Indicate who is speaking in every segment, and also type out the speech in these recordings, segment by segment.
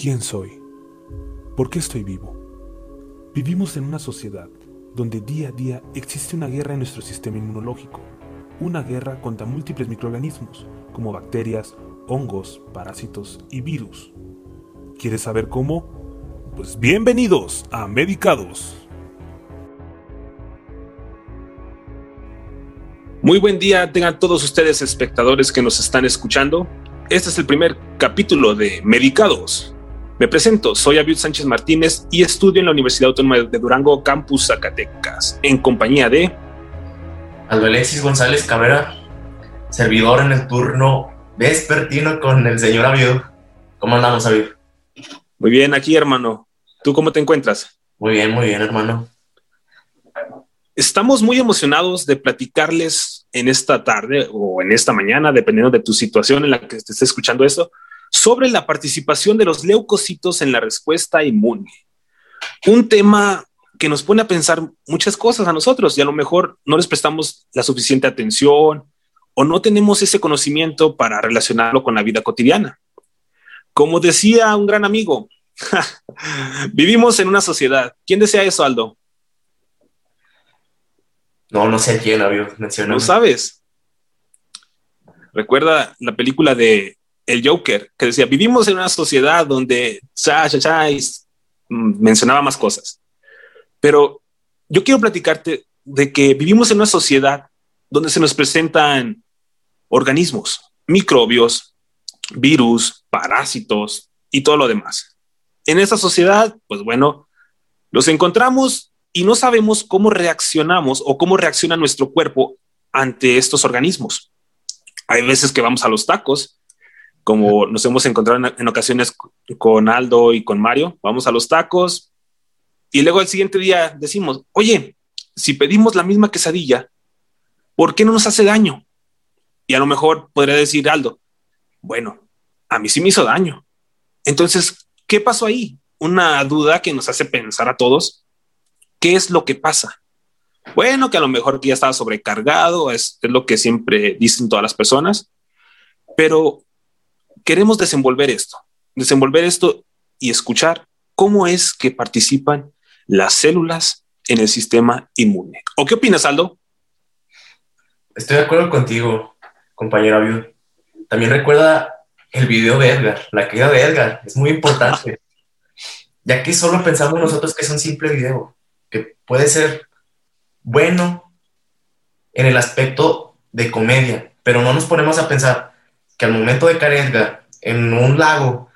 Speaker 1: ¿Quién soy? ¿Por qué estoy vivo? Vivimos en una sociedad donde día a día existe una guerra en nuestro sistema inmunológico, una guerra contra múltiples microorganismos como bacterias, hongos, parásitos y virus. ¿Quieres saber cómo? Pues bienvenidos a Medicados.
Speaker 2: Muy buen día tengan todos ustedes espectadores que nos están escuchando. Este es el primer capítulo de Medicados. Me presento, soy Abiud Sánchez Martínez y estudio en la Universidad Autónoma de Durango, Campus Zacatecas, en compañía de
Speaker 3: Aldo Alexis González Cabrera, servidor en el turno vespertino con el señor Abiud. ¿Cómo andamos, Abiud?
Speaker 2: Muy bien, aquí, hermano. ¿Tú cómo te encuentras?
Speaker 3: Muy bien, muy bien, hermano.
Speaker 2: Estamos muy emocionados de platicarles en esta tarde o en esta mañana, dependiendo de tu situación en la que te estés escuchando esto, sobre la participación de los leucocitos en la respuesta inmune. Un tema que nos pone a pensar muchas cosas a nosotros y a lo mejor no les prestamos la suficiente atención o no tenemos ese conocimiento para relacionarlo con la vida cotidiana. Como decía un gran amigo, vivimos en una sociedad. ¿Quién desea eso, Aldo?
Speaker 3: No, no sé quién había mencionado.
Speaker 2: No sabes. Recuerda la película de el Joker, que decía, vivimos en una sociedad donde cha, cha, mm, mencionaba más cosas. Pero yo quiero platicarte de que vivimos en una sociedad donde se nos presentan organismos, microbios, virus, parásitos y todo lo demás. En esa sociedad, pues bueno, los encontramos y no sabemos cómo reaccionamos o cómo reacciona nuestro cuerpo ante estos organismos. Hay veces que vamos a los tacos como nos hemos encontrado en, ocasiones con Aldo y con Mario, vamos a los tacos y luego el siguiente día decimos, oye, si pedimos la misma quesadilla, ¿por qué no nos hace daño? Y a lo mejor podría decir Aldo, bueno, a mí sí me hizo daño. Entonces, ¿qué pasó ahí? Una duda que nos hace pensar a todos, ¿qué es lo que pasa? Bueno, que a lo mejor ya estaba sobrecargado, es lo que siempre dicen todas las personas, pero queremos desenvolver esto, desenvolver esto y escuchar cómo es que participan las células en el sistema inmune. ¿O qué opinas, Aldo?
Speaker 3: Estoy de acuerdo contigo, compañero Abiud. También recuerda el video de Edgar, la caída de Edgar, es muy importante, ya que solo pensamos nosotros que es un simple video, que puede ser bueno en el aspecto de comedia, pero no nos ponemos a pensar, que al momento de caer Edgar en un lago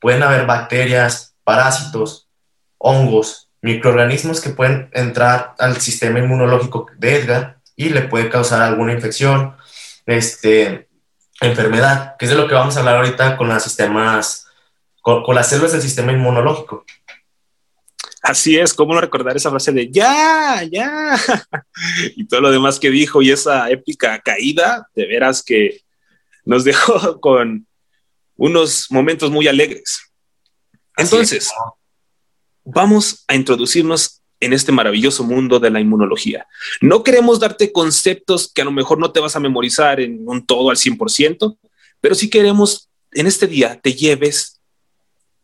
Speaker 3: pueden haber bacterias, parásitos, hongos, microorganismos que pueden entrar al sistema inmunológico de Edgar y le puede causar alguna infección, este, enfermedad, que es de lo que vamos a hablar ahorita con las sistemas, con, las células del sistema inmunológico.
Speaker 2: Así es, cómo no recordar esa frase de ya, ya, y todo lo demás que dijo y esa épica caída, de veras que nos dejó con unos momentos muy alegres. Entonces, vamos a introducirnos en este maravilloso mundo de la inmunología. No queremos darte conceptos que a lo mejor no te vas a memorizar en un todo al 100%, pero sí queremos en este día te lleves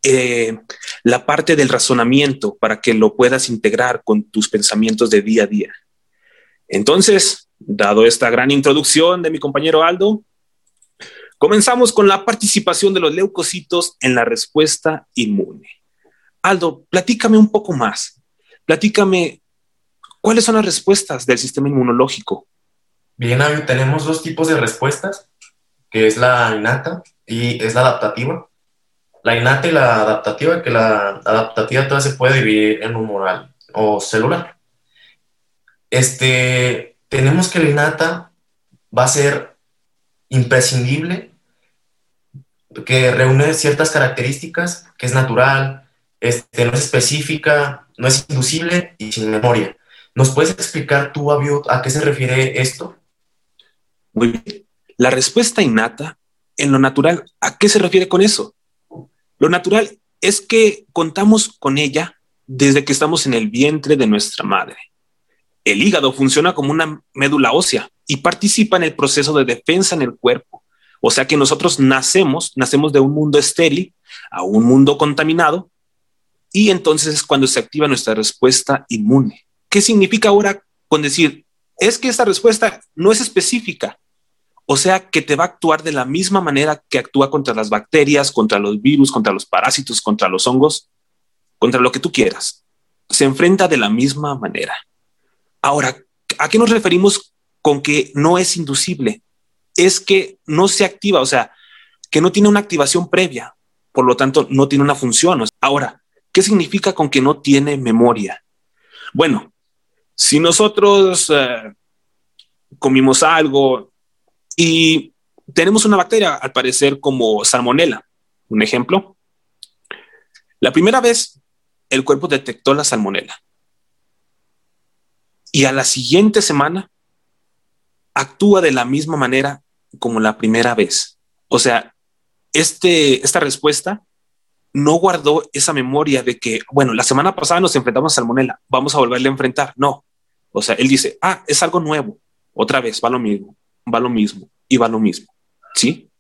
Speaker 2: eh, la parte del razonamiento para que lo puedas integrar con tus pensamientos de día a día. Entonces, dado esta gran introducción de mi compañero Aldo, Comenzamos con la participación de los leucocitos en la respuesta inmune. Aldo, platícame un poco más. Platícame cuáles son las respuestas del sistema inmunológico.
Speaker 3: Bien, tenemos dos tipos de respuestas, que es la innata y es la adaptativa. La innata y la adaptativa, que la adaptativa toda se puede dividir en humoral o celular. Este, tenemos que la innata va a ser imprescindible que reúne ciertas características, que es natural, este, no es específica, no es inducible y sin memoria. ¿Nos puedes explicar tú, Abiot, a qué se refiere esto?
Speaker 2: Muy bien. La respuesta innata en lo natural, ¿a qué se refiere con eso? Lo natural es que contamos con ella desde que estamos en el vientre de nuestra madre. El hígado funciona como una médula ósea y participa en el proceso de defensa en el cuerpo O sea que nosotros nacemos, nacemos de un mundo estéril a un mundo contaminado y entonces es cuando se activa nuestra respuesta inmune. ¿Qué significa ahora con decir, es que esta respuesta no es específica? O sea que te va a actuar de la misma manera que actúa contra las bacterias, contra los virus, contra los parásitos, contra los hongos, contra lo que tú quieras. Se enfrenta de la misma manera. Ahora, ¿a qué nos referimos con que no es inducible? Es que no se activa, o sea, que no tiene una activación previa, por lo tanto, no tiene una función. Ahora, ¿qué significa con que no tiene memoria? Bueno, si nosotros eh, comimos algo, y tenemos una bacteria, al parecer, como salmonela. Un ejemplo. La primera vez, el cuerpo detectó la salmonela. Y a la siguiente semana, actúa de la misma manera como la primera vez. O sea, este, esta respuesta no guardó esa memoria de que, bueno, la semana pasada nos enfrentamos a salmonela, vamos a volverle a enfrentar. No. O sea, él dice, ah, es algo nuevo. Otra vez, va lo mismo va lo mismo y va lo mismo. ¿Sí?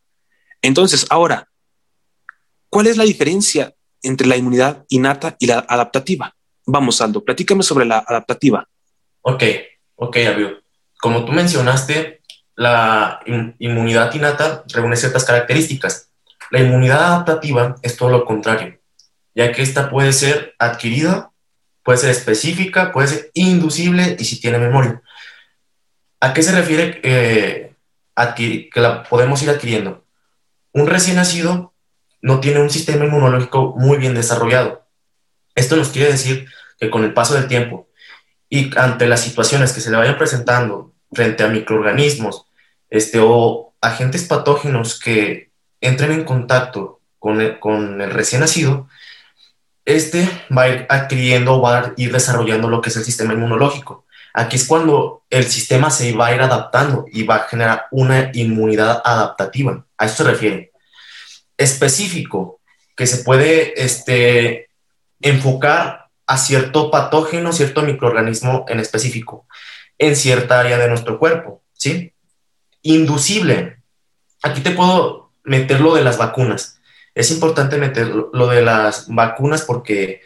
Speaker 2: Entonces, ahora, ¿cuál es la diferencia entre la inmunidad innata y la adaptativa? Vamos, Aldo, platícame sobre la adaptativa.
Speaker 3: Ok, ok, Abio. Como tú mencionaste, la inmunidad innata reúne ciertas características. La inmunidad adaptativa es todo lo contrario, ya que esta puede ser adquirida, puede ser específica, puede ser inducible y si tiene memoria. ¿A qué se refiere eh, que la podemos ir adquiriendo? Un recién nacido no tiene un sistema inmunológico muy bien desarrollado. Esto nos quiere decir que con el paso del tiempo y ante las situaciones que se le vayan presentando frente a microorganismos este, o agentes patógenos que entren en contacto con el, recién nacido, este va a ir adquiriendo, va a ir desarrollando lo que es el sistema inmunológico. Aquí es cuando el sistema se va a ir adaptando y va a generar una inmunidad adaptativa. A eso se refiere. Específico, que se puede este, enfocar a cierto patógeno, cierto microorganismo en específico, en cierta área de nuestro cuerpo, ¿sí? Inducible. Aquí te puedo meter lo de las vacunas. Es importante meter lo de las vacunas porque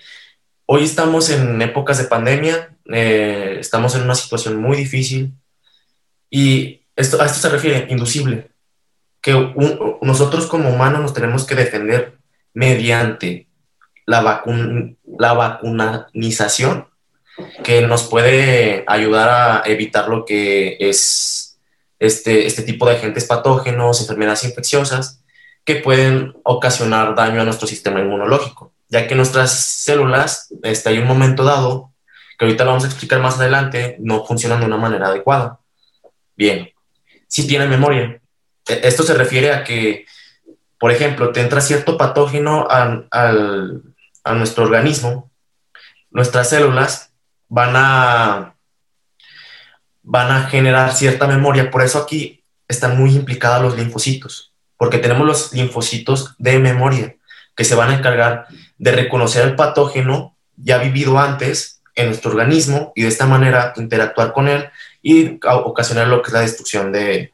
Speaker 3: hoy estamos en épocas de pandemia, eh, estamos en una situación muy difícil y esto, a esto se refiere, inducible, que nosotros como humanos nos tenemos que defender mediante la, vacun la que nos puede ayudar a evitar lo que es este, este tipo de agentes patógenos, enfermedades infecciosas, que pueden ocasionar daño a nuestro sistema inmunológico, ya que nuestras células, este, hay un momento dado que ahorita lo vamos a explicar más adelante, no funcionan de una manera adecuada. Bien, si tiene memoria. E, esto se refiere a que, por ejemplo, te entra cierto patógeno a nuestro organismo, nuestras células van a, van a generar cierta memoria. Por eso aquí están muy implicados los linfocitos, porque tenemos los linfocitos de memoria que se van a encargar de reconocer el patógeno ya vivido antes en nuestro organismo y de esta manera interactuar con él y ocasionar lo que es la destrucción de,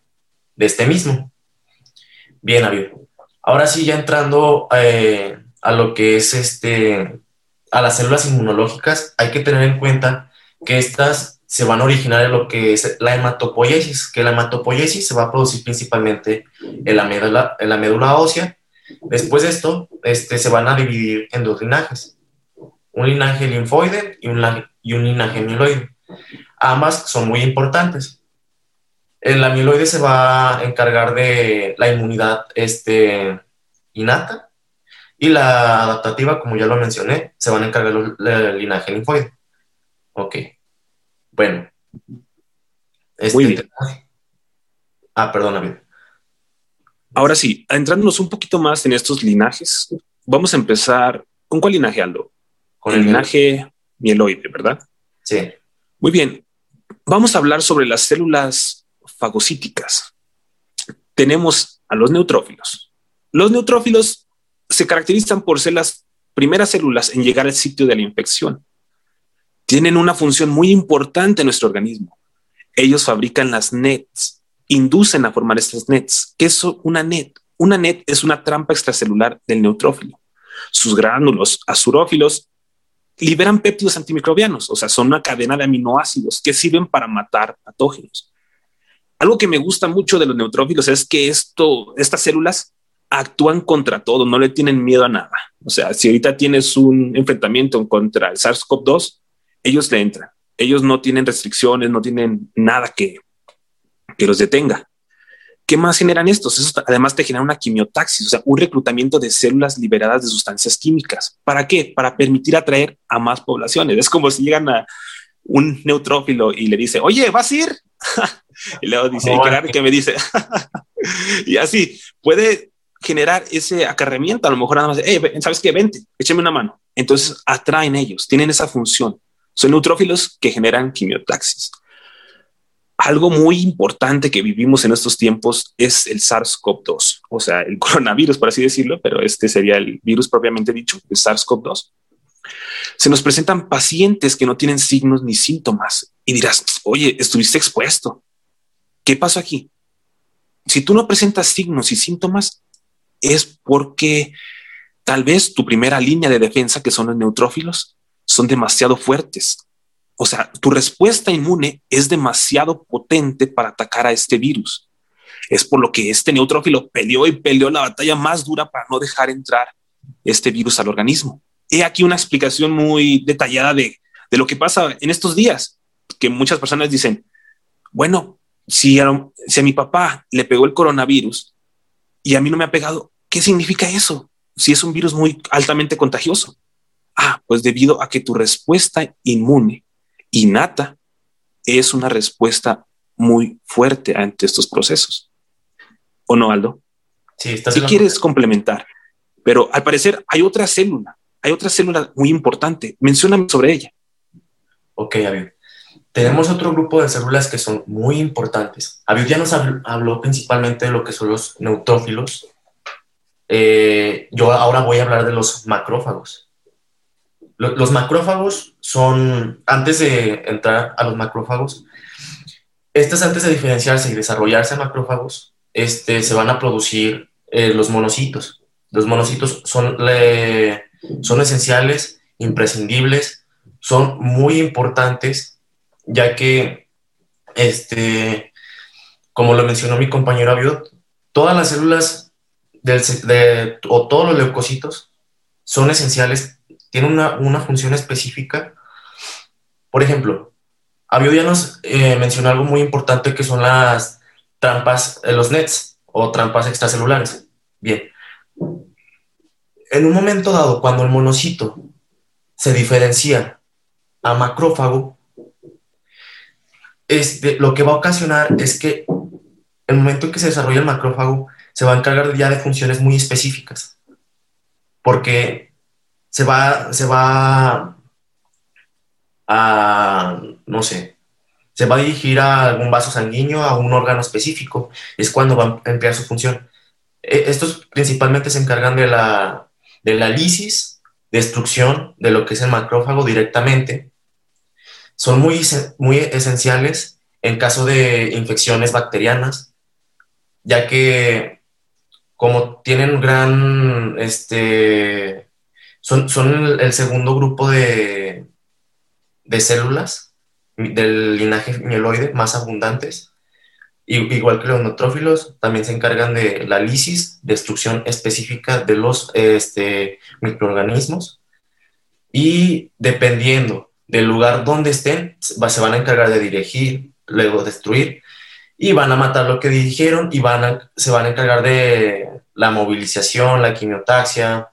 Speaker 3: de este mismo. Bien, Aviv. Ahora sí, ya entrando eh, a lo que es este, a las células inmunológicas, hay que tener en cuenta que estas se van a originar en lo que es la hematopoiesis, que la hematopoiesis se va a producir principalmente en la médula, en la médula ósea. Después de esto, este, se van a dividir en dos linajes un linaje linfoide y un, linaje mieloide. Ambas son muy importantes. El amiloide se va a encargar de la inmunidad este, innata y la adaptativa, como ya lo mencioné, se van a encargar del linaje linfoide. Ok. Bueno.
Speaker 2: Este, muy bien.
Speaker 3: Ah, perdona,
Speaker 2: Ahora sí, entrándonos un poquito más en estos linajes, vamos a empezar. ¿Con cuál linaje, Aldo? con el linaje mieloide, ¿verdad?
Speaker 3: Sí.
Speaker 2: Muy bien. Vamos a hablar sobre las células fagocíticas. Tenemos a los neutrófilos. Los neutrófilos se caracterizan por ser las primeras células en llegar al sitio de la infección. Tienen una función muy importante en nuestro organismo. Ellos fabrican las NETs. inducen a formar estas nets. ¿Qué es una net? Una net es una trampa extracelular del neutrófilo. Sus gránulos azurófilos liberan péptidos antimicrobianos, o sea, son una cadena de aminoácidos que sirven para matar patógenos. Algo que me gusta mucho de los neutrófilos es que esto, estas células actúan contra todo, no le tienen miedo a nada. O sea, si ahorita tienes un enfrentamiento contra el SARS-CoV-2, ellos le entran. Ellos no tienen restricciones, no tienen nada que, que los detenga. ¿Qué más generan estos? Eso además te genera una quimiotaxis, o sea, un reclutamiento de células liberadas de sustancias químicas. ¿Para qué? Para permitir atraer a más poblaciones. Es como si llegan a un neutrófilo y le dice, oye, ¿vas a ir? y luego dice, que me dice, y así puede generar ese acarremiento. A lo mejor nada más, ¿sabes qué? Vente, écheme una mano. Entonces atraen ellos, tienen esa función. Son neutrófilos que generan quimiotaxis. Algo muy importante que vivimos en estos tiempos es el SARS-CoV-2, o sea, el coronavirus, por así decirlo, pero este sería el virus propiamente dicho, el SARS-CoV-2. Se nos presentan pacientes que no tienen signos ni síntomas y dirás, oye, estuviste expuesto. ¿Qué pasó aquí? Si tú no presentas signos y síntomas, es porque tal vez tu primera línea de defensa, que son los neutrófilos, son demasiado fuertes. O sea, tu respuesta inmune es demasiado potente para atacar a este virus. Es por lo que este neutrófilo peleó y peleó la batalla más dura para no dejar entrar este virus al organismo. He aquí una explicación muy detallada de, lo que pasa en estos días, que muchas personas dicen, bueno, si si a mi papá le pegó el coronavirus y a mí no me ha pegado, ¿qué significa eso? Si es un virus muy altamente contagioso. Ah, pues debido a que tu respuesta inmune innata es una respuesta muy fuerte ante estos procesos. ¿O no, Aldo? Sí, si quieres complementar, pero al parecer hay otra célula, hay otra célula muy importante. Mencióname sobre ella.
Speaker 3: Ok, Aviv. Tenemos otro grupo de células que son muy importantes. Aviv ya nos habló principalmente de lo que son los neutrófilos. Eh, yo ahora voy a hablar de los macrófagos los macrófagos son, antes de entrar a los macrófagos, estas antes de diferenciarse y desarrollarse macrófagos, este, se van a producir eh, los monocitos. Los monocitos son, son esenciales, imprescindibles, son muy importantes, ya que, este, como lo mencionó mi compañero Aviot, todas las células de, o todos los leucocitos son esenciales tiene una, función específica. Por ejemplo, Avio ya nos eh, mencionó algo muy importante que son las trampas, de los nets o trampas extracelulares. Bien. En un momento dado, cuando el monocito se diferencia a macrófago, este, lo que va a ocasionar es que el momento en que se desarrolla el macrófago se va a encargar ya de funciones muy específicas. Porque se va, se va a, no sé, se va a dirigir a algún vaso sanguíneo, a un órgano específico, es cuando va a emplear su función. E, estos principalmente se encargan de la, de la lisis, destrucción de lo que es el macrófago directamente. Son muy, muy esenciales en caso de infecciones bacterianas, ya que como tienen gran este, son, el, segundo grupo de, de células del linaje mieloide más abundantes. igual que los neutrófilos, también se encargan de la lisis, destrucción específica de los este, microorganismos. Y dependiendo del lugar donde estén, se van a encargar de dirigir, luego destruir, y van a matar lo que dirigieron y van se van a encargar de la movilización, la quimiotaxia,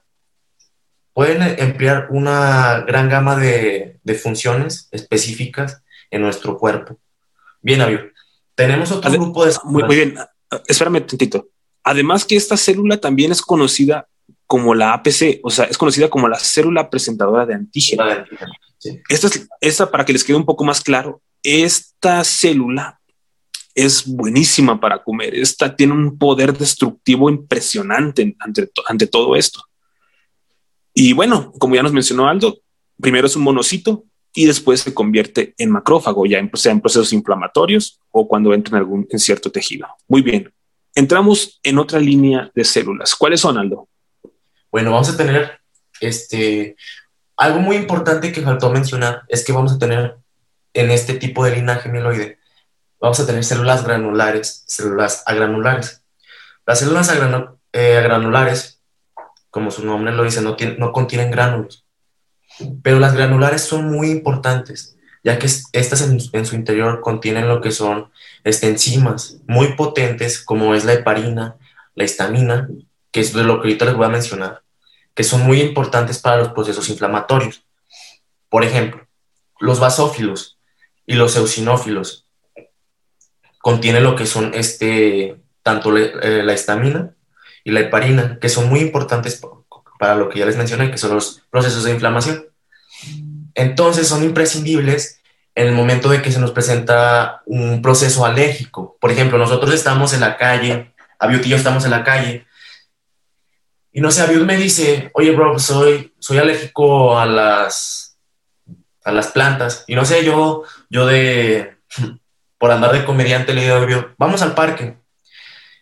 Speaker 3: pueden emplear una gran gama de, funciones específicas en nuestro cuerpo. Bien, Avior. Tenemos otro grupo de...
Speaker 2: Muy, muy, bien, espérame un tantito. Además que esta célula también es conocida como la APC, o sea, es conocida como la célula presentadora de antígeno. Esta, es, esta, para que les quede un poco más claro, esta célula es buenísima para comer. Esta tiene un poder destructivo impresionante ante, ante todo esto. Y bueno, como ya nos mencionó Aldo, primero es un monocito y después se convierte en macrófago, ya en, sea en procesos inflamatorios o cuando entra en algún en cierto tejido. Muy bien. Entramos en otra línea de células. ¿Cuáles son, Aldo?
Speaker 3: Bueno, vamos a tener este algo muy importante que faltó mencionar es que vamos a tener en este tipo de linaje mieloide, vamos a tener células granulares, células agranulares. Las células eh, agranulares, como su nombre lo dice, no, no contienen gránulos. Pero las granulares son muy importantes, ya que estas en, su interior contienen lo que son este, enzimas muy potentes, como es la heparina, la histamina, que es de lo que ahorita les voy a mencionar, que son muy importantes para los procesos inflamatorios. Por ejemplo, los basófilos y los eosinófilos contienen lo que son este, tanto eh, la histamina y la heparina, que son muy importantes para lo que ya les mencioné, que son los procesos de inflamación. Entonces son imprescindibles en el momento de que se nos presenta un proceso alérgico. Por ejemplo, nosotros estamos en la calle, Abiut y yo estamos en la calle, y no sé, Abiut me dice, oye, bro, soy, soy alérgico a las, a las plantas. Y no sé, yo, yo de, por andar de comediante le digo a vamos al parque.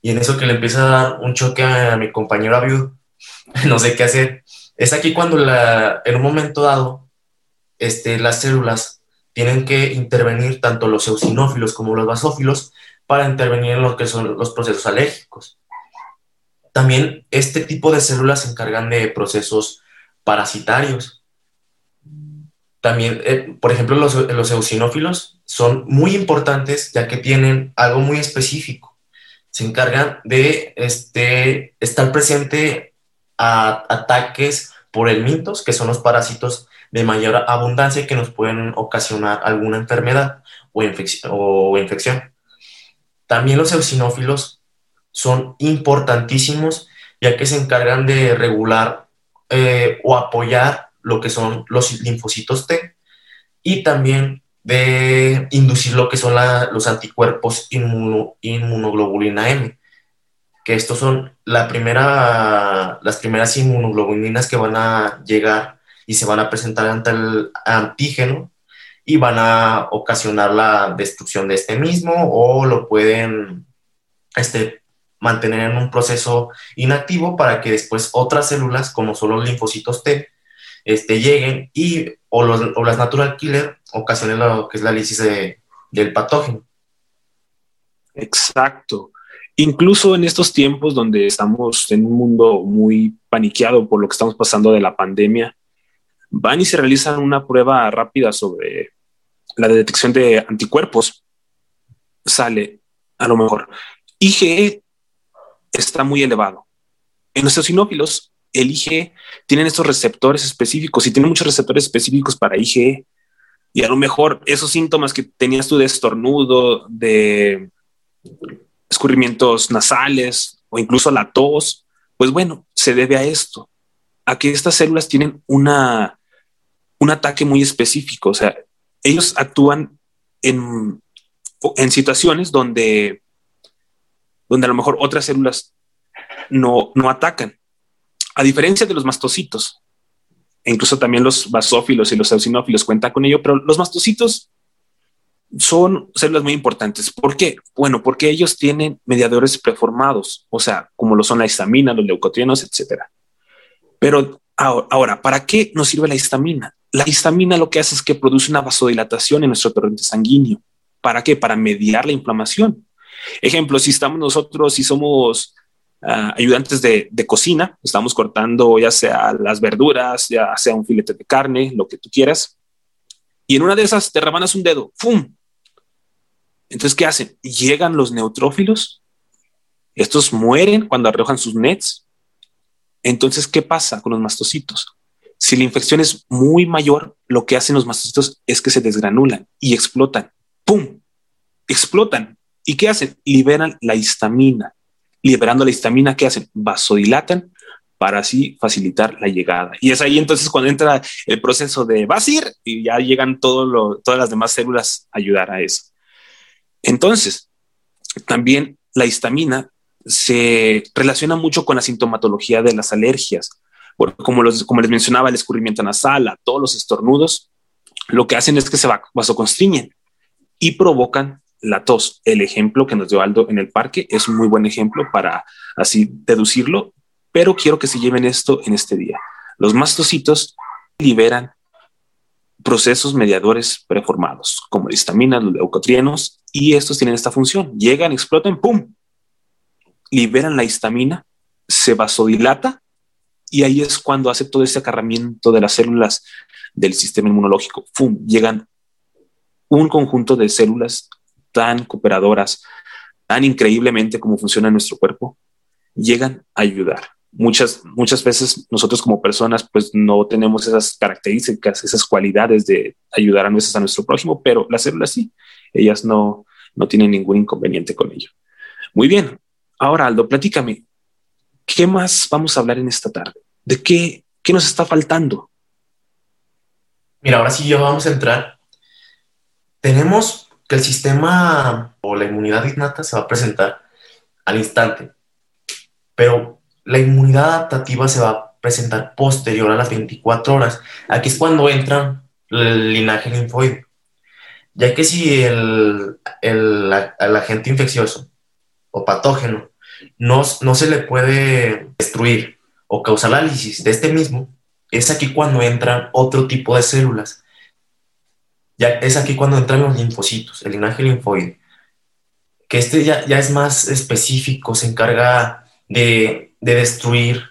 Speaker 3: Y en eso que le empieza a dar un choque a mi compañero Abiud, no sé qué hacer. Es aquí cuando la, en un momento dado este, las células tienen que intervenir tanto los eosinófilos como los basófilos para intervenir en lo que son los procesos alérgicos. También este tipo de células se encargan de procesos parasitarios. También, eh, por ejemplo, los, los eosinófilos son muy importantes ya que tienen algo muy específico se encargan de este, estar presente a ataques por el mitos, que son los parásitos de mayor abundancia que nos pueden ocasionar alguna enfermedad o, infección. También los eosinófilos son importantísimos ya que se encargan de regular eh, o apoyar lo que son los linfocitos T y también de inducir lo que son los anticuerpos inmunoglobulina M, que estos son la primera, las primeras inmunoglobulinas que van a llegar y se van a presentar ante el antígeno y van a ocasionar la destrucción de este mismo o lo pueden este, mantener en un proceso inactivo para que después otras células, como son los linfocitos T, este, lleguen y o, las natural killer ocasionen lo que es la lisis del patógeno.
Speaker 2: Exacto. Incluso en estos tiempos donde estamos en un mundo muy paniqueado por lo que estamos pasando de la pandemia, van y se realizan una prueba rápida sobre la detección de anticuerpos. Sale, a lo mejor, IgE está muy elevado. En los eosinófilos el tienen estos receptores específicos y tiene muchos receptores específicos para IgE. Y a lo mejor esos síntomas que tenías tú de estornudo, de escurrimientos nasales o incluso la tos, pues bueno, se debe a esto, a que estas células tienen una, un ataque muy específico. O sea, ellos actúan en, en situaciones donde, donde a lo mejor otras células no, no atacan. A diferencia de los mastocitos, e incluso también los basófilos y los eosinófilos cuentan con ello, pero los mastocitos son células muy importantes. ¿Por qué? Bueno, porque ellos tienen mediadores preformados, o sea, como lo son la histamina, los leucotrienos, etcétera. Pero ahora, ¿para qué nos sirve la histamina? La histamina lo que hace es que produce una vasodilatación en nuestro torrente sanguíneo. ¿Para qué? Para mediar la inflamación. Ejemplo, si estamos nosotros, si somos Ah, ayudantes de, cocina. Estamos cortando ya sea las verduras, ya sea un filete de carne, lo que tú quieras. Y en una de esas te rebanas un dedo. ¡Fum! Entonces, ¿qué hacen? Llegan los neutrófilos. Estos mueren cuando arrojan sus nets. Entonces, ¿qué pasa con los mastocitos? Si la infección es muy mayor, lo que hacen los mastocitos es que se desgranulan y explotan. ¡Pum! Explotan. ¿Y qué hacen? Liberan la histamina liberando la histamina, ¿qué hacen? Vasodilatan para así facilitar la llegada. Y es ahí entonces cuando entra el proceso de vasir y ya llegan todas las demás células a ayudar a eso. Entonces, también la histamina se relaciona mucho con la sintomatología de las alergias. como, los, como les mencionaba, el escurrimiento nasal, a todos los estornudos, lo que hacen es que se vasoconstriñen y provocan la tos. El ejemplo que nos dio Aldo en el parque es un muy buen ejemplo para así deducirlo, pero quiero que se lleven esto en este día. Los mastocitos liberan procesos mediadores preformados, como la histamina, los leucotrienos, y estos tienen esta función. Llegan, explotan, ¡pum! Liberan la histamina, se vasodilata, y ahí es cuando hace todo ese acarramiento de las células del sistema inmunológico. ¡Pum! Llegan un conjunto de células tan cooperadoras, tan increíblemente como funciona nuestro cuerpo, llegan a ayudar. Muchas, muchas veces nosotros como personas pues no tenemos esas características, esas cualidades de ayudar a, nuestras, a nuestro prójimo, pero las células sí, ellas no, no tienen ningún inconveniente con ello. Muy bien, ahora Aldo, platícame, ¿qué más vamos a hablar en esta tarde? ¿De qué, qué nos está faltando?
Speaker 3: Mira, ahora sí yo vamos a entrar. Tenemos que el sistema o la inmunidad innata se va a presentar al instante, pero la inmunidad adaptativa se va a presentar posterior a las 24 horas. Aquí es cuando entra el linaje linfoide, ya que si el, el, agente infeccioso o patógeno no, no se le puede destruir o causar la lisis de este mismo, es aquí cuando entran otro tipo de células es aquí cuando entran los linfocitos, el linaje linfoide, que este ya, ya es más específico, se encarga de, destruir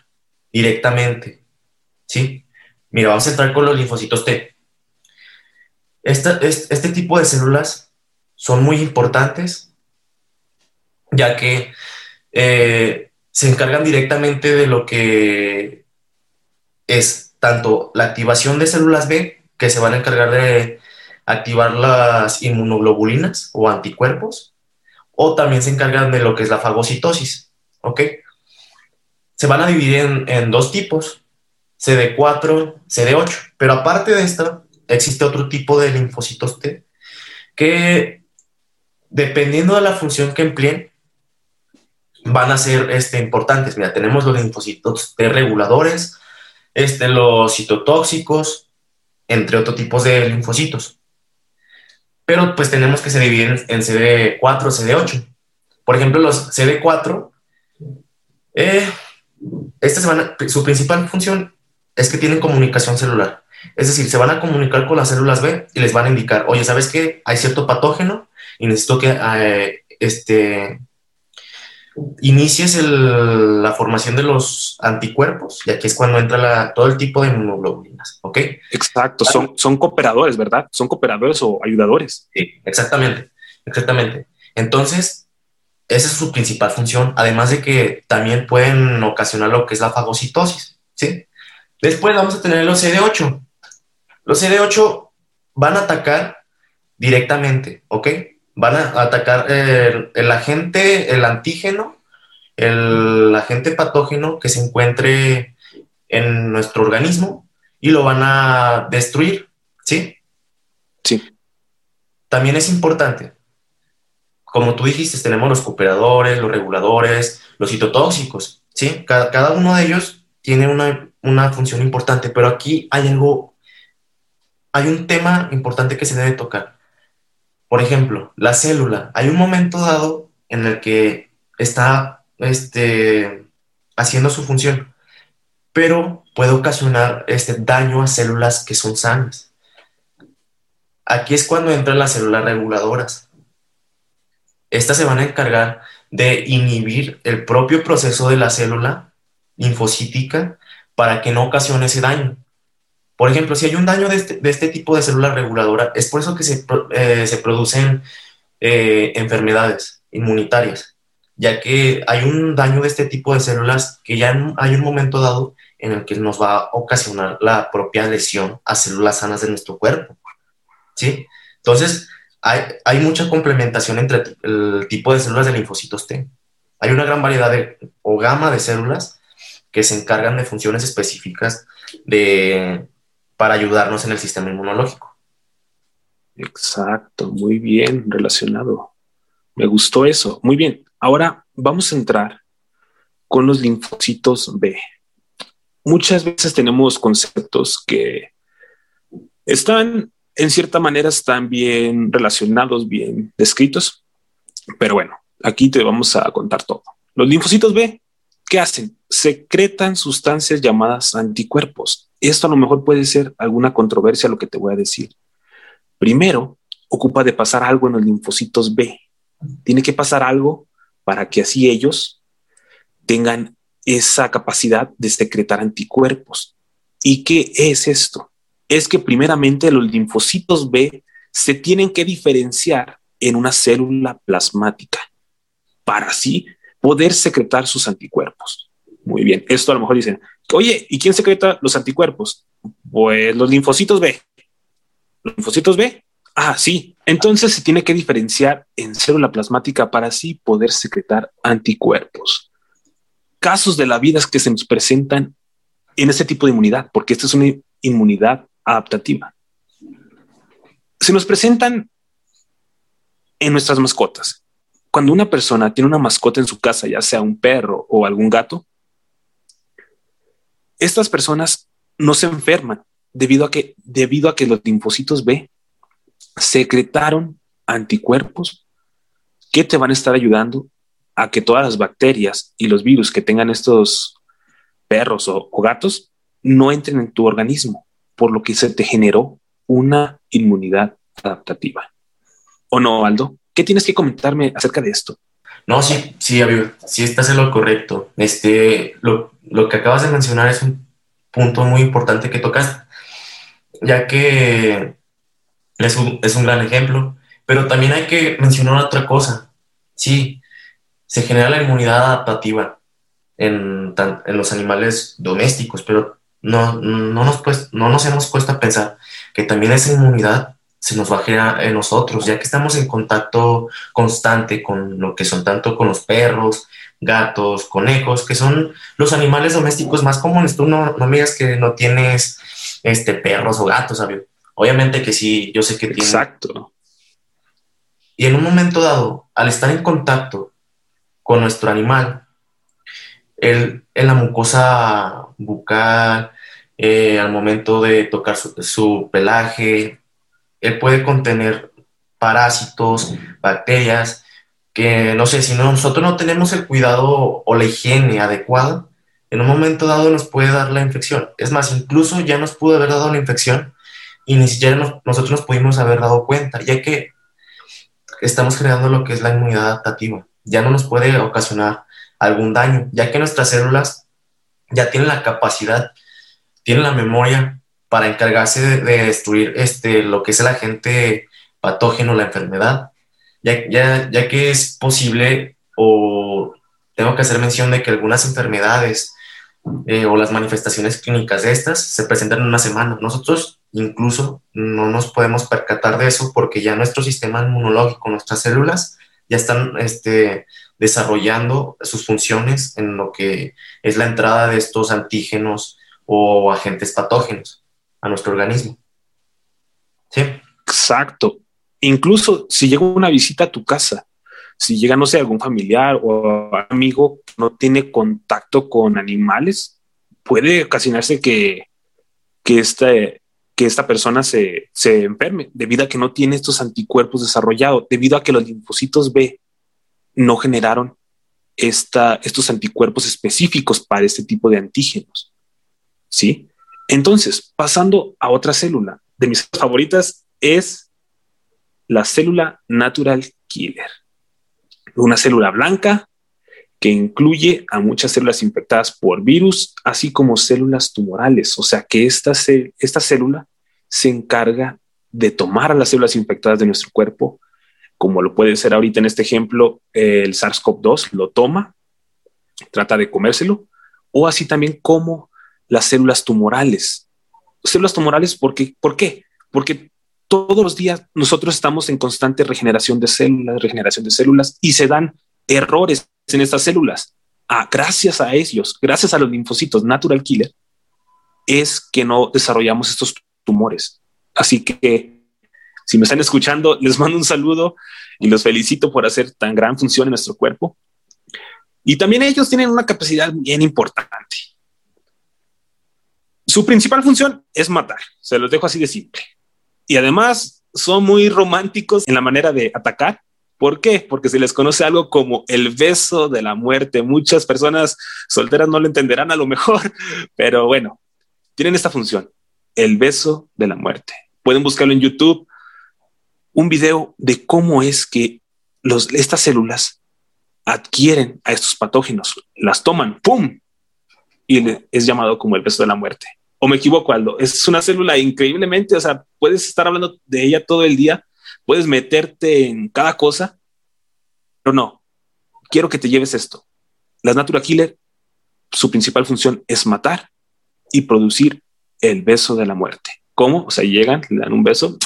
Speaker 3: directamente, ¿sí? Mira, vamos a entrar con los linfocitos T. este tipo de células son muy importantes, ya que eh, se encargan directamente de lo que es tanto la activación de células B, que se van a encargar de activar las inmunoglobulinas o anticuerpos, o también se encargan de lo que es la fagocitosis, ¿ok? Se van a dividir en, dos tipos, CD4, CD8, pero aparte de esta, existe otro tipo de linfocitos T que, dependiendo de la función que empleen, van a ser este, importantes. Mira, tenemos los linfocitos T reguladores, este, los citotóxicos, entre otros tipos de linfocitos pero pues tenemos que se dividen en CD4, CD8. Por ejemplo, los CD4, eh, esta semana, su principal función es que tienen comunicación celular. Es decir, se van a comunicar con las células B y les van a indicar, oye, ¿sabes qué? Hay cierto patógeno y necesito que eh, este, inicies la formación de los anticuerpos y aquí es cuando entra todo el tipo de inmunoglobulinas, ¿ok?
Speaker 2: Exacto, son, son cooperadores, ¿verdad? Son cooperadores o ayudadores.
Speaker 3: Sí, exactamente, exactamente. Entonces, esa es su principal función, además de que también pueden ocasionar lo que es la fagocitosis, ¿sí? Después vamos a tener los CD8. Los CD8 van a atacar directamente, ¿ok? Van a atacar el, agente, el antígeno, el agente patógeno que se encuentre en nuestro organismo y lo van a destruir, ¿sí?
Speaker 2: Sí.
Speaker 3: También es importante, como tú dijiste, tenemos los cooperadores, los reguladores, los citotóxicos, ¿sí? Cada, uno de ellos tiene una, una función importante, pero aquí hay algo, hay un tema importante que se debe tocar por ejemplo, la célula. Hay un momento dado en el que está este, haciendo su función, pero puede ocasionar este daño a células que son sanas. Aquí es cuando entran las células reguladoras. Estas se van a encargar de inhibir el propio proceso de la célula linfocítica para que no ocasione ese daño. Por ejemplo, si hay un daño de este, este tipo de célula reguladora, es por eso que se, eh, producen eh, enfermedades inmunitarias, ya que hay un daño de este tipo de células que ya hay un momento dado en el que nos va a ocasionar la propia lesión a células sanas de nuestro cuerpo. ¿Sí? Entonces, hay, hay mucha complementación entre el tipo de células de linfocitos T. Hay una gran variedad de, o gama de células que se encargan de funciones específicas de para ayudarnos en el sistema inmunológico.
Speaker 2: Exacto, muy bien relacionado. Me gustó eso. Muy bien. Ahora vamos a entrar con los linfocitos B. Muchas veces tenemos conceptos que están en cierta manera están bien relacionados, bien descritos. Pero bueno, aquí te vamos a contar todo. Los linfocitos B, ¿qué hacen? Secretan sustancias llamadas anticuerpos. Esto a lo mejor puede ser alguna controversia lo que te voy a decir. Primero, ocupa de pasar algo en los linfocitos B. Tiene que pasar algo para que así ellos tengan esa capacidad de secretar anticuerpos. ¿Y qué es esto? Es que primeramente los linfocitos B se tienen que diferenciar en una célula plasmática para así poder secretar sus anticuerpos. Muy bien, esto a lo mejor dicen, oye, ¿y quién secreta los anticuerpos? Pues los linfocitos B. ¿Los linfocitos B? Ah, sí. Entonces se tiene que diferenciar en célula plasmática para así poder secretar anticuerpos. Casos de la vida que se nos presentan en este tipo de inmunidad, porque esta es una inmunidad adaptativa. Se nos presentan en nuestras mascotas. Cuando una persona tiene una mascota en su casa, ya sea un perro o algún gato, estas personas no se enferman debido a que, debido a que los linfocitos B secretaron anticuerpos que te van a estar ayudando a que todas las bacterias y los virus que tengan estos perros o, gatos no entren en tu organismo, por lo que se te generó una inmunidad adaptativa. ¿O no, Aldo? ¿Qué tienes que comentarme acerca de esto?
Speaker 3: No, sí, sí, amigo, sí estás en lo correcto. Este, lo, lo que acabas de mencionar es un punto muy importante que tocas, ya que es un, es un gran ejemplo, pero también hay que mencionar otra cosa. Sí, se genera la inmunidad adaptativa en, en los animales domésticos, pero no, no, nos pues, no nos hemos puesto a pensar que también esa inmunidad se nos va a generar en nosotros, ya que estamos en contacto constante con lo que son tanto con los perros, gatos, conejos, que son los animales domésticos más comunes. Tú no, no me digas que no tienes este, perros o gatos, ¿sabes? Obviamente que sí, yo sé que tiene.
Speaker 2: Exacto.
Speaker 3: Y en un momento dado, al estar en contacto con nuestro animal, él, en la mucosa bucal, eh, al momento de tocar su, pelaje, él puede contener parásitos, bacterias, que no sé, si nosotros no tenemos el cuidado o la higiene adecuada, en un momento dado nos puede dar la infección. Es más, incluso ya nos pudo haber dado la infección y ni siquiera nosotros nos pudimos haber dado cuenta, ya que estamos creando lo que es la inmunidad adaptativa. Ya no nos puede ocasionar algún daño, ya que nuestras células ya tienen la capacidad, tienen la memoria para encargarse de, destruir este, lo que es el agente patógeno, la enfermedad, ya, ya, ya que es posible o tengo que hacer mención de que algunas enfermedades eh, o las manifestaciones clínicas de estas se presentan en una semana. Nosotros incluso no nos podemos percatar de eso porque ya nuestro sistema inmunológico, nuestras células, ya están este, desarrollando sus funciones en lo que es la entrada de estos antígenos o agentes patógenos a nuestro organismo.
Speaker 2: Sí. Exacto. Incluso si llega una visita a tu casa, si llega, no sé, algún familiar o amigo que no tiene contacto con animales, puede ocasionarse que, que, este, que esta persona se, se enferme debido a que no tiene estos anticuerpos desarrollados, debido a que los linfocitos B no generaron esta, estos anticuerpos específicos para este tipo de antígenos. ¿Sí? Entonces, pasando a otra célula, de mis favoritas es la célula natural killer una célula blanca que incluye a muchas células infectadas por virus, así como células tumorales. O sea que esta, esta célula se encarga de tomar a las células infectadas de nuestro cuerpo, como lo puede ser ahorita en este ejemplo, el SARS-CoV-2 lo toma, trata de comérselo, o así también como las células tumorales. Células tumorales, porque, ¿por qué? Porque todos los días nosotros estamos en constante regeneración de células, regeneración de células y se dan errores en estas células. Ah, gracias a ellos, gracias a los linfocitos natural killer, es que no desarrollamos estos tumores. Así que si me están escuchando, les mando un saludo y los felicito por hacer tan gran función en nuestro cuerpo. Y también ellos tienen una capacidad bien importante. Su principal función es matar. Se los dejo así de simple Y además son muy románticos en la manera de atacar. ¿Por qué? Porque se les conoce algo como el beso de la muerte. Muchas personas solteras no lo entenderán a lo mejor, pero bueno, tienen esta función, el beso de la muerte. Pueden buscarlo en YouTube, un video de cómo es que estas células adquieren a estos patógenos, las toman, ¡pum! Y es llamado como el beso de la muerte. ¿O me equivoco, Aldo? Es una célula increíblemente, o sea, puedes estar hablando de ella todo el día, puedes meterte en cada cosa, pero no, quiero que te lleves esto. Las Natural Killer, su principal función es matar y producir el beso de la muerte. ¿Cómo? O sea, llegan, le dan un beso,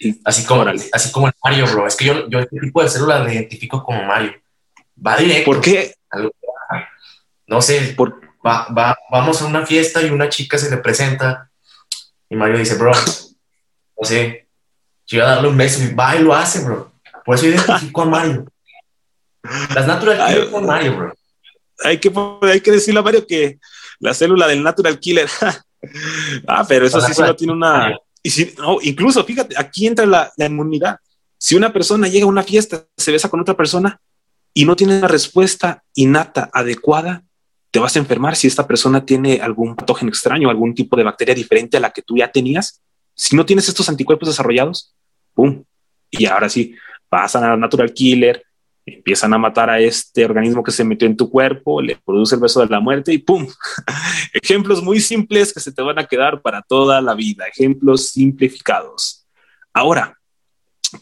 Speaker 3: y así como, así como el Mario, bro. Es que yo, yo este tipo de célula lo identifico como Mario. Va directo.
Speaker 2: ¿Por qué?
Speaker 3: No sé, por, va, va, vamos a una fiesta y una chica se le presenta y Mario dice, bro, no sé, yo voy a darle un beso y va y lo hace, bro. Por eso identifico a Mario. Las Natural Killer con Mario, bro.
Speaker 2: Hay que, hay que decirle a Mario que la célula del Natural Killer. ah, pero eso sí solo tiene una. Y si, no, incluso, fíjate, aquí entra la, la inmunidad. Si una persona llega a una fiesta, se besa con otra persona y no tiene una respuesta innata adecuada, te vas a enfermar si esta persona tiene algún patógeno extraño, algún tipo de bacteria diferente a la que tú ya tenías. Si no tienes estos anticuerpos desarrollados, ¡pum! Y ahora sí, pasan a natural killer, empiezan a matar a este organismo que se metió en tu cuerpo, le produce el beso de la muerte y ¡pum! Ejemplos muy simples que se te van a quedar para toda la vida, ejemplos simplificados. Ahora,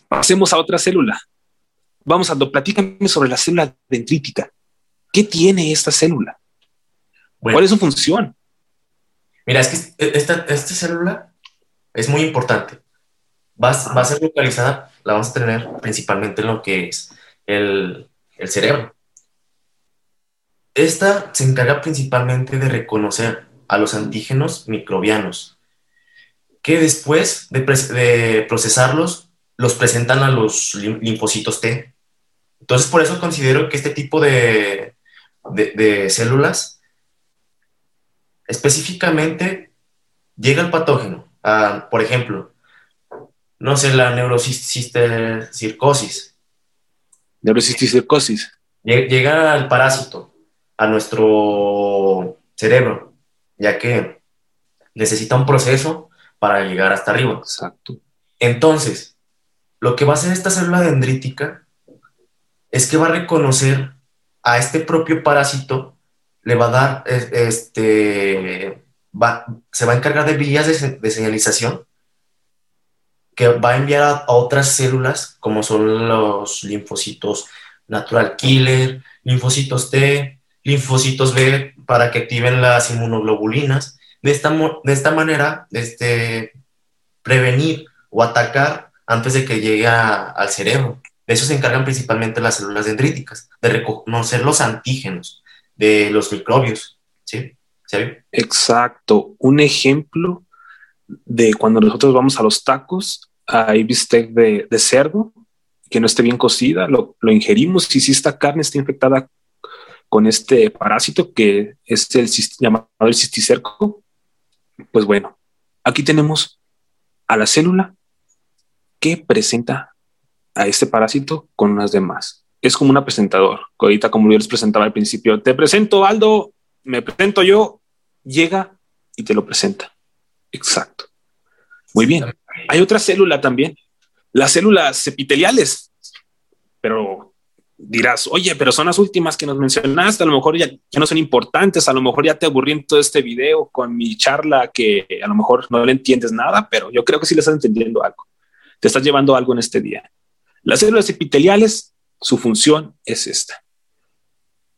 Speaker 2: pasemos a otra célula. Vamos a platícame sobre la célula dendrítica. ¿Qué tiene esta célula? ¿Cuál es su función?
Speaker 3: Mira, es que esta, esta célula es muy importante. Va, va, a ser localizada, la vamos a tener principalmente en lo que es el, el cerebro. Esta se encarga principalmente de reconocer a los antígenos microbianos, que después de, de procesarlos, los presentan a los linfocitos T. Entonces, por eso considero que este tipo de, de, de células específicamente llega el patógeno, por ejemplo, no sé, la neurocistocircosis.
Speaker 2: Neurocistocircosis.
Speaker 3: Llega el parásito a nuestro cerebro, ya que necesita un proceso para llegar hasta arriba.
Speaker 2: Exacto.
Speaker 3: Entonces, lo que va a hacer esta célula dendrítica es que va a reconocer a este propio parásito le va a dar, este, va, se va a encargar de vías de, señalización que va a enviar a, otras células, como son los linfocitos natural killer, linfocitos T, linfocitos B, para que activen las inmunoglobulinas. De esta, de esta manera, este, prevenir o atacar antes de que llegue al cerebro. De eso se encargan principalmente las células dendríticas, de reconocer los antígenos de los microbios. ¿Sí?
Speaker 2: Exacto. Un ejemplo de cuando nosotros vamos a los tacos, hay bistec de, cerdo que no esté bien cocida, lo, lo, ingerimos y si esta carne está infectada con este parásito que es el llamado el cisticerco, pues bueno, aquí tenemos a la célula que presenta a este parásito con las demás es como una presentador. Ahorita, como yo les presentaba al principio, te presento Aldo, me presento yo, llega y te lo presenta. Exacto. Muy bien. Hay otra célula también, las células epiteliales, pero dirás, oye, pero son las últimas que nos mencionaste, a lo mejor ya, ya, no son importantes, a lo mejor ya te aburrí en todo este video con mi charla que a lo mejor no le entiendes nada, pero yo creo que sí le estás entendiendo algo. Te estás llevando algo en este día. Las células epiteliales su función es esta.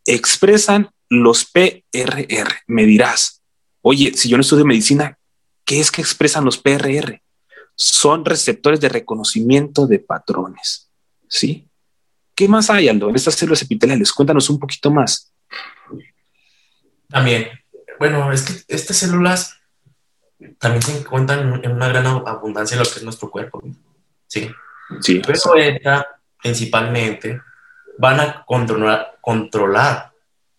Speaker 2: Expresan los PRR. Me dirás, oye, si yo no estudio medicina, ¿qué es que expresan los PRR? Son receptores de reconocimiento de patrones. ¿Sí? ¿Qué más hay, Aldo, en estas células epiteliales? Cuéntanos un poquito más.
Speaker 3: También, bueno, es que estas células también se encuentran en una gran abundancia en lo que es nuestro cuerpo. Sí.
Speaker 2: Sí.
Speaker 3: Pero esta principalmente van a controlar, controlar,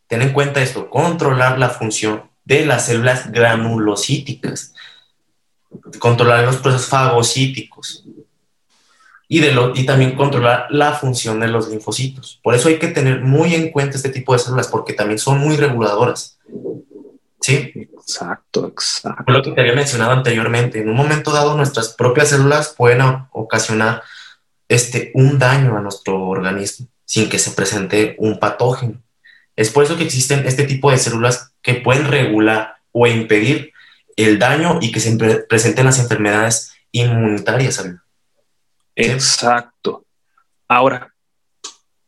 Speaker 3: ten en cuenta esto, controlar la función de las células granulocíticas. controlar los procesos fagocíticos y, de lo, y también controlar la función de los linfocitos. Por eso hay que tener muy en cuenta este tipo de células porque también son muy reguladoras. ¿Sí?
Speaker 2: Exacto, exacto.
Speaker 3: Por lo que te había mencionado anteriormente, en un momento dado nuestras propias células pueden ocasionar este, un daño a nuestro organismo sin que se presente un patógeno. Es por eso que existen este tipo de células que pueden regular o impedir el daño y que se presenten las enfermedades inmunitarias.
Speaker 2: Exacto. Ahora,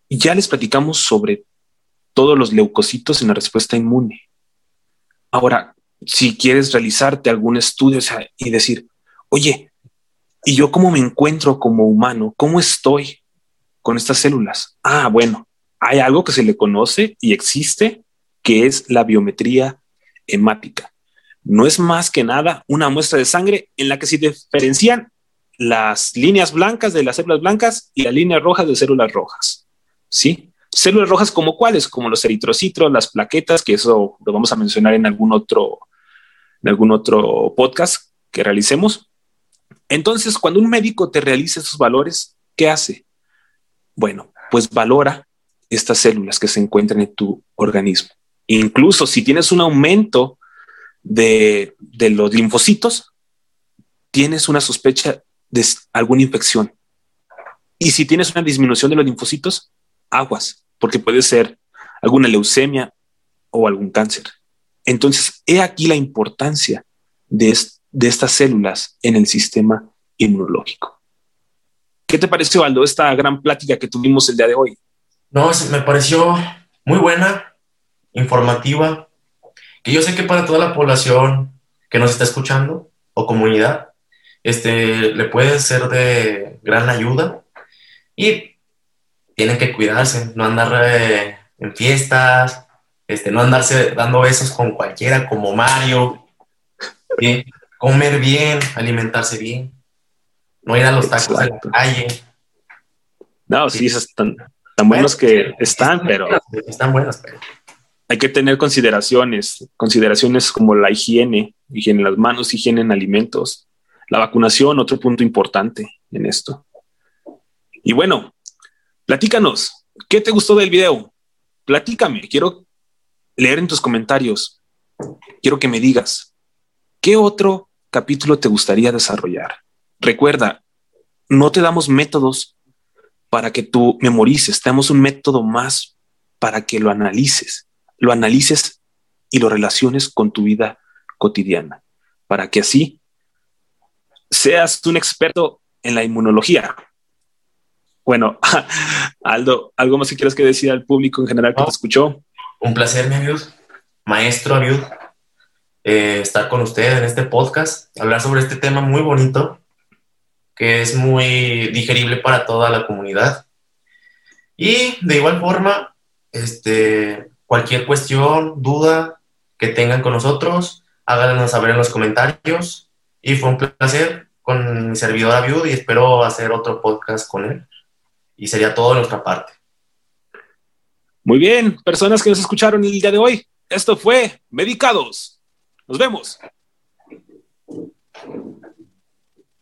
Speaker 2: ya les platicamos sobre todos los leucocitos en la respuesta inmune. Ahora, si quieres realizarte algún estudio y decir, oye, ¿y yo cómo me encuentro como humano? ¿Cómo estoy con estas células? Ah, bueno, hay algo que se le conoce y existe, que es la biometría hemática. No es más que nada una muestra de sangre en la que se diferencian las líneas blancas de las células blancas y las líneas rojas de células rojas. ¿Sí? Células rojas como cuáles, como los eritrocitos, las plaquetas, que eso lo vamos a mencionar en algún otro, en algún otro podcast que realicemos. Entonces, cuando un médico te realiza esos valores, ¿qué hace? Bueno, pues valora estas células que se encuentran en tu organismo. Incluso si tienes un aumento de, los linfocitos, tienes una sospecha de alguna infección. Y si tienes una disminución de los linfocitos, aguas, porque puede ser alguna leucemia o algún cáncer. Entonces, he aquí la importancia de, de estas células en el sistema inmunológico. ¿Qué te pareció, Aldo, esta gran plática que tuvimos el día de hoy?
Speaker 3: No, me pareció muy buena, informativa, que yo sé que para toda la población que nos está escuchando o comunidad, este, le puede ser de gran ayuda y tienen que cuidarse, no andar eh, en fiestas, este, no andarse dando besos con cualquiera como Mario, comer bien, alimentarse bien, no ir a los tacos de la calle.
Speaker 2: No, sí, están tan buenos que están, pero...
Speaker 3: Están buenos, pero...
Speaker 2: Hay que tener consideraciones, consideraciones como la higiene, higiene en las manos, higiene en alimentos, la vacunación, otro punto importante en esto. Y bueno, platícanos, ¿qué te gustó del video? Platícame, quiero leer en tus comentarios. Quiero que me digas, ¿qué otro capítulo te gustaría desarrollar? Recuerda, no te damos métodos para que tú memorices, te damos un método más para que lo analices, lo analices y lo relaciones con tu vida cotidiana, para que así seas un experto en la inmunología. Bueno, Aldo, ¿algo más que quieras que decir al público en general que te escuchó?
Speaker 3: Un placer, mi amigo, maestro Abiud, eh, estar con usted en este podcast, hablar sobre este tema muy bonito, que es muy digerible para toda la comunidad. Y de igual forma, este, cualquier cuestión, duda que tengan con nosotros, háganos saber en los comentarios y fue un placer con mi servidor Aviud y espero hacer otro podcast con él. Y sería todo de nuestra parte.
Speaker 2: Muy bien, personas que nos escucharon el día de hoy, esto fue Medicados. Nos vemos.